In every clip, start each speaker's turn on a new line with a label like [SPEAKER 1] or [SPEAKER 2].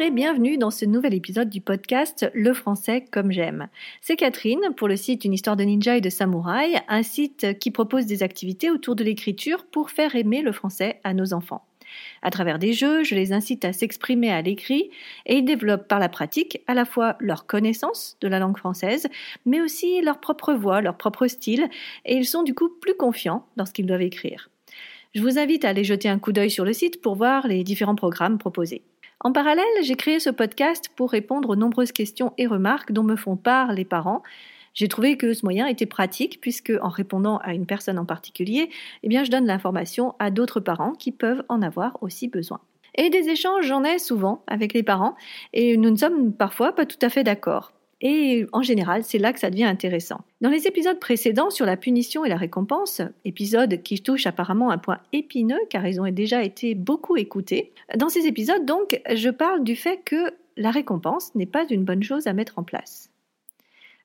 [SPEAKER 1] Et bienvenue dans ce nouvel épisode du podcast Le français comme j'aime. C'est Catherine pour le site Une histoire de ninja et de samouraï, un site qui propose des activités autour de l'écriture pour faire aimer le français à nos enfants. À travers des jeux, je les incite à s'exprimer à l'écrit et ils développent par la pratique à la fois leur connaissance de la langue française, mais aussi leur propre voix, leur propre style, et ils sont du coup plus confiants lorsqu'ils doivent écrire. Je vous invite à aller jeter un coup d'œil sur le site pour voir les différents programmes proposés. En parallèle, j'ai créé ce podcast pour répondre aux nombreuses questions et remarques dont me font part les parents. J'ai trouvé que ce moyen était pratique puisque en répondant à une personne en particulier, eh bien je donne l'information à d'autres parents qui peuvent en avoir aussi besoin. Et des échanges, j'en ai souvent avec les parents et nous ne sommes parfois pas tout à fait d'accord. Et en général, c'est là que ça devient intéressant. Dans les épisodes précédents sur la punition et la récompense, épisodes qui touchent apparemment un point épineux car ils ont déjà été beaucoup écoutés, dans ces épisodes donc, je parle du fait que la récompense n'est pas une bonne chose à mettre en place.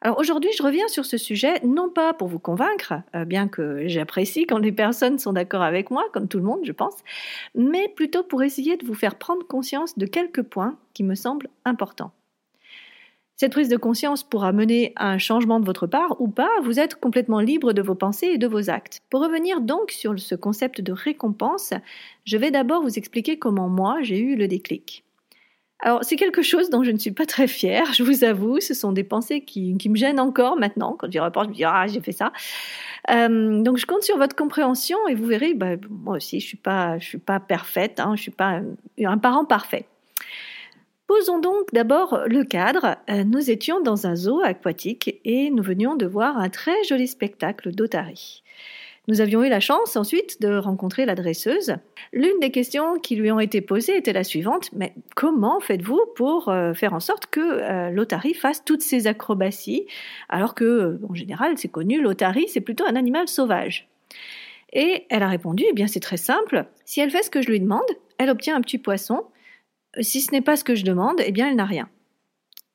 [SPEAKER 1] Alors aujourd'hui, je reviens sur ce sujet, non pas pour vous convaincre, euh, bien que j'apprécie quand les personnes sont d'accord avec moi, comme tout le monde, je pense, mais plutôt pour essayer de vous faire prendre conscience de quelques points qui me semblent importants. Cette prise de conscience pourra mener à un changement de votre part ou pas, vous êtes complètement libre de vos pensées et de vos actes. Pour revenir donc sur ce concept de récompense, je vais d'abord vous expliquer comment moi j'ai eu le déclic. Alors c'est quelque chose dont je ne suis pas très fière, je vous avoue, ce sont des pensées qui, me gênent encore maintenant, quand j'y repense, je me dis ah j'ai fait ça. Euh, donc je compte sur votre compréhension et vous verrez, bah, moi aussi je suis suis pas parfaite, hein, je suis pas un parent parfait. Posons donc d'abord le cadre. Euh, nous étions dans un zoo aquatique et nous venions de voir un très joli spectacle d'Otari. Nous avions eu la chance ensuite de rencontrer la dresseuse. L'une des questions qui lui ont été posées était la suivante mais comment faites-vous pour euh, faire en sorte que euh, l'otari fasse toutes ces acrobaties alors que en général c'est connu l'otari c'est plutôt un animal sauvage? Et elle a répondu eh bien c'est très simple, si elle fait ce que je lui demande, elle obtient un petit poisson si ce n'est pas ce que je demande, eh bien elle n'a rien.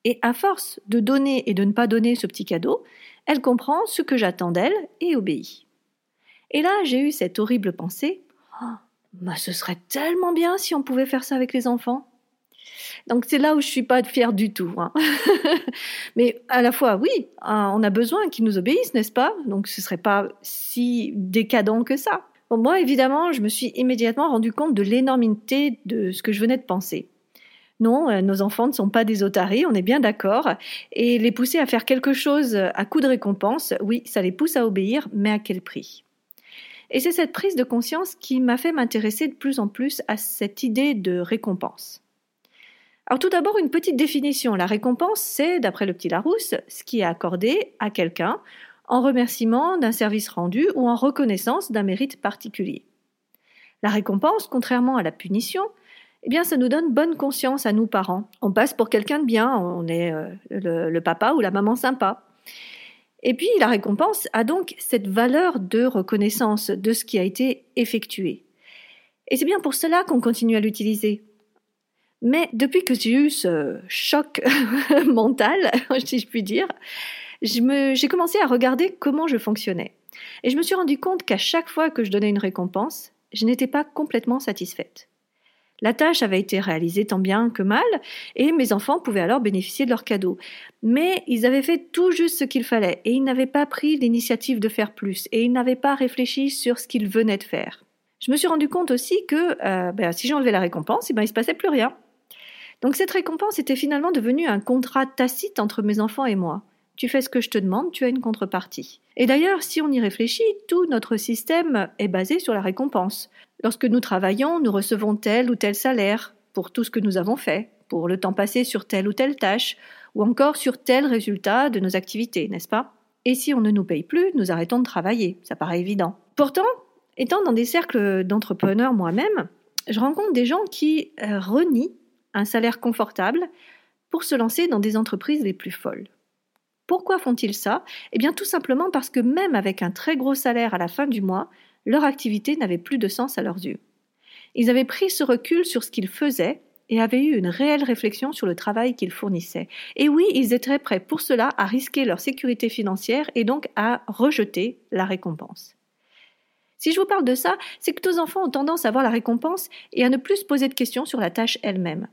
[SPEAKER 1] Et à force de donner et de ne pas donner ce petit cadeau, elle comprend ce que j'attends d'elle et obéit. Et là, j'ai eu cette horrible pensée oh, bah, ce serait tellement bien si on pouvait faire ça avec les enfants. Donc c'est là où je suis pas fière du tout. Hein. Mais à la fois, oui, hein, on a besoin qu'ils nous obéissent, n'est-ce pas? Donc ce serait pas si décadent que ça moi, évidemment, je me suis immédiatement rendu compte de l'énormité de ce que je venais de penser. Non, euh, nos enfants ne sont pas des otaries, on est bien d'accord. Et les pousser à faire quelque chose à coup de récompense, oui, ça les pousse à obéir, mais à quel prix? Et c'est cette prise de conscience qui m'a fait m'intéresser de plus en plus à cette idée de récompense. Alors tout d'abord, une petite définition. La récompense, c'est, d'après le petit Larousse, ce qui est accordé à quelqu'un en remerciement d'un service rendu ou en reconnaissance d'un mérite particulier. La récompense, contrairement à la punition, eh bien, ça nous donne bonne conscience à nous parents. On passe pour quelqu'un de bien, on est euh, le, papa ou la maman sympa. Et puis, la récompense a donc cette valeur de reconnaissance de ce qui a été effectué. Et c'est bien pour cela qu'on continue à l'utiliser. Mais depuis que j'ai eu ce choc mental, si je puis dire, j'ai commencé à regarder comment je fonctionnais. Et je me suis rendu compte qu'à chaque fois que je donnais une récompense, je n'étais pas complètement satisfaite. La tâche avait été réalisée tant bien que mal, et mes enfants pouvaient alors bénéficier de leur cadeau. Mais ils avaient fait tout juste ce qu'il fallait, et ils n'avaient pas pris l'initiative de faire plus, et ils n'avaient pas réfléchi sur ce qu'ils venaient de faire. Je me suis rendu compte aussi que euh, ben, si j'enlevais la récompense, eh ben, il ne se passait plus rien. Donc cette récompense était finalement devenue un contrat tacite entre mes enfants et moi tu fais ce que je te demande, tu as une contrepartie. Et d'ailleurs, si on y réfléchit, tout notre système est basé sur la récompense. Lorsque nous travaillons, nous recevons tel ou tel salaire pour tout ce que nous avons fait, pour le temps passé sur telle ou telle tâche, ou encore sur tel résultat de nos activités, n'est-ce pas? Et si on ne nous paye plus, nous arrêtons de travailler, ça paraît évident. Pourtant, étant dans des cercles d'entrepreneurs moi-même, je rencontre des gens qui euh, renient un salaire confortable pour se lancer dans des entreprises les plus folles. Pourquoi font-ils ça? Eh bien tout simplement parce que même avec un très gros salaire à la fin du mois, leur activité n'avait plus de sens à leurs yeux. Ils avaient pris ce recul sur ce qu'ils faisaient et avaient eu une réelle réflexion sur le travail qu'ils fournissaient. Et oui, ils étaient prêts pour cela à risquer leur sécurité financière et donc à rejeter la récompense. Si je vous parle de ça, c'est que tous enfants ont tendance à voir la récompense et à ne plus se poser de questions sur la tâche elle-même.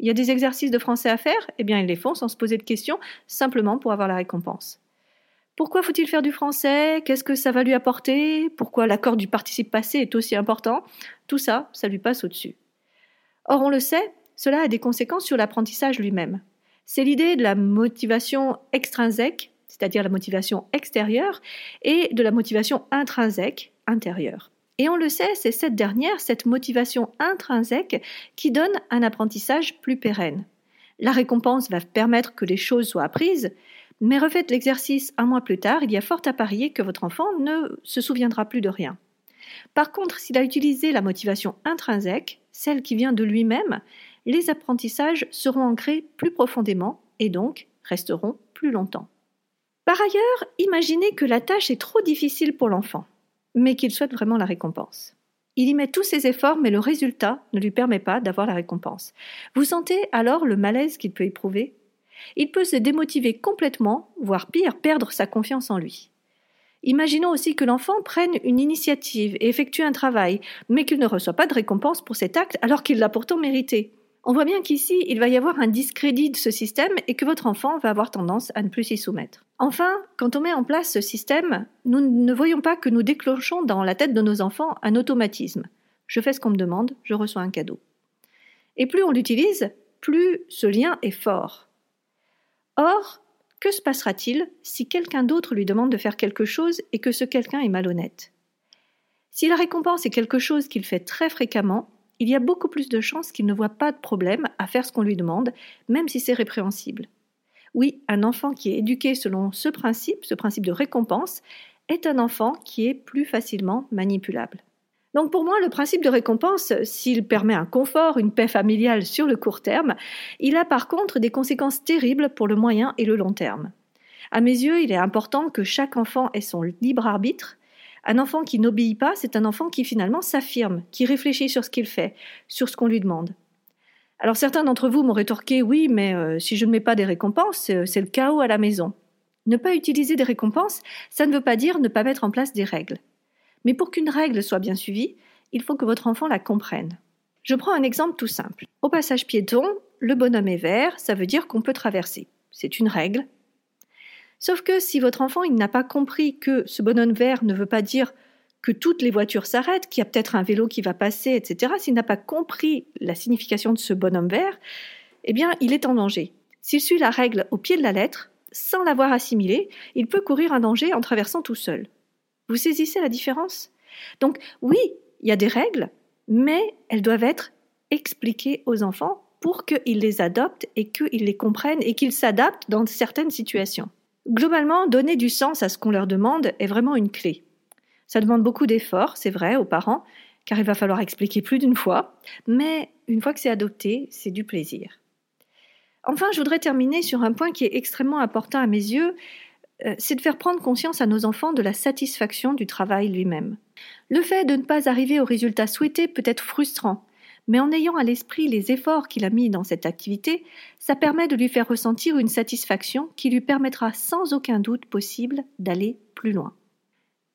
[SPEAKER 1] Il y a des exercices de français à faire Eh bien, ils les font sans se poser de questions, simplement pour avoir la récompense. Pourquoi faut-il faire du français? Qu'est-ce que ça va lui apporter? Pourquoi l'accord du participe passé est aussi important? Tout ça, ça lui passe au-dessus. Or, on le sait, cela a des conséquences sur l'apprentissage lui-même. C'est l'idée de la motivation extrinsèque, c'est-à-dire la motivation extérieure, et de la motivation intrinsèque, intérieure. Et on le sait, c'est cette dernière, cette motivation intrinsèque, qui donne un apprentissage plus pérenne. La récompense va permettre que les choses soient apprises, mais refaites l'exercice un mois plus tard, il y a fort à parier que votre enfant ne se souviendra plus de rien. Par contre, s'il a utilisé la motivation intrinsèque, celle qui vient de lui-même, les apprentissages seront ancrés plus profondément et donc resteront plus longtemps. Par ailleurs, imaginez que la tâche est trop difficile pour l'enfant mais qu'il souhaite vraiment la récompense. Il y met tous ses efforts, mais le résultat ne lui permet pas d'avoir la récompense. Vous sentez alors le malaise qu'il peut éprouver? Il peut se démotiver complètement, voire pire, perdre sa confiance en lui. Imaginons aussi que l'enfant prenne une initiative et effectue un travail, mais qu'il ne reçoit pas de récompense pour cet acte alors qu'il l'a pourtant mérité. On voit bien qu'ici, il va y avoir un discrédit de ce système et que votre enfant va avoir tendance à ne plus s'y soumettre. Enfin, quand on met en place ce système, nous ne voyons pas que nous déclenchons dans la tête de nos enfants un automatisme. Je fais ce qu'on me demande, je reçois un cadeau. Et plus on l'utilise, plus ce lien est fort. Or, que se passera-t-il si quelqu'un d'autre lui demande de faire quelque chose et que ce quelqu'un est malhonnête? Si la récompense est quelque chose qu'il fait très fréquemment, il y a beaucoup plus de chances qu'il ne voit pas de problème à faire ce qu'on lui demande, même si c'est répréhensible. Oui, un enfant qui est éduqué selon ce principe, ce principe de récompense, est un enfant qui est plus facilement manipulable. Donc pour moi, le principe de récompense, s'il permet un confort, une paix familiale sur le court terme, il a par contre des conséquences terribles pour le moyen et le long terme. À mes yeux, il est important que chaque enfant ait son libre arbitre, un enfant qui n'obéit pas, c'est un enfant qui finalement s'affirme, qui réfléchit sur ce qu'il fait, sur ce qu'on lui demande. Alors certains d'entre vous m'ont rétorqué oui, mais euh, si je ne mets pas des récompenses, euh, c'est le chaos à la maison. Ne pas utiliser des récompenses, ça ne veut pas dire ne pas mettre en place des règles. Mais pour qu'une règle soit bien suivie, il faut que votre enfant la comprenne. Je prends un exemple tout simple. Au passage piéton, le bonhomme est vert, ça veut dire qu'on peut traverser. C'est une règle, Sauf que si votre enfant il n'a pas compris que ce bonhomme vert ne veut pas dire que toutes les voitures s'arrêtent, qu'il y a peut-être un vélo qui va passer, etc., s'il n'a pas compris la signification de ce bonhomme vert, eh bien, il est en danger. S'il suit la règle au pied de la lettre, sans l'avoir assimilée, il peut courir un danger en traversant tout seul. Vous saisissez la différence? Donc, oui, il y a des règles, mais elles doivent être expliquées aux enfants pour qu'ils les adoptent et qu'ils les comprennent et qu'ils s'adaptent dans certaines situations. Globalement, donner du sens à ce qu'on leur demande est vraiment une clé. Ça demande beaucoup d'efforts, c'est vrai, aux parents, car il va falloir expliquer plus d'une fois, mais une fois que c'est adopté, c'est du plaisir. Enfin, je voudrais terminer sur un point qui est extrêmement important à mes yeux, euh, c'est de faire prendre conscience à nos enfants de la satisfaction du travail lui-même. Le fait de ne pas arriver au résultat souhaité peut être frustrant, mais en ayant à l'esprit les efforts qu'il a mis dans cette activité, ça permet de lui faire ressentir une satisfaction qui lui permettra sans aucun doute possible d'aller plus loin.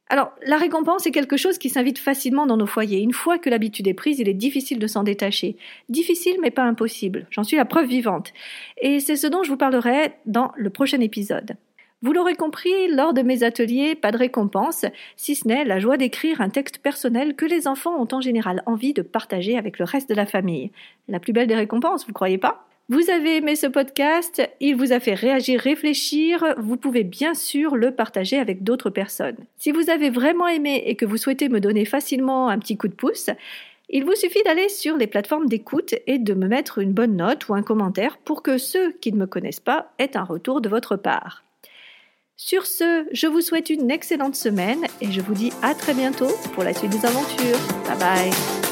[SPEAKER 1] Alors, la récompense est quelque chose qui s'invite facilement dans nos foyers. Une fois que l'habitude est prise, il est difficile de s'en détacher. Difficile, mais pas impossible. J'en suis la preuve vivante. Et c'est ce dont je vous parlerai dans le prochain épisode. Vous l'aurez compris, lors de mes ateliers, pas de récompense, si ce n'est la joie d'écrire un texte personnel que les enfants ont en général envie de partager avec le reste de la famille. La plus belle des récompenses, vous croyez pas? Vous avez aimé ce podcast, il vous a fait réagir, réfléchir, vous pouvez bien sûr le partager avec d'autres personnes. Si vous avez vraiment aimé et que vous souhaitez me donner facilement un petit coup de pouce, il vous suffit d'aller sur les plateformes d'écoute et de me mettre une bonne note ou un commentaire pour que ceux qui ne me connaissent pas aient un retour de votre part. Sur ce, je vous souhaite une excellente semaine et je vous dis à très bientôt pour la suite des aventures. Bye bye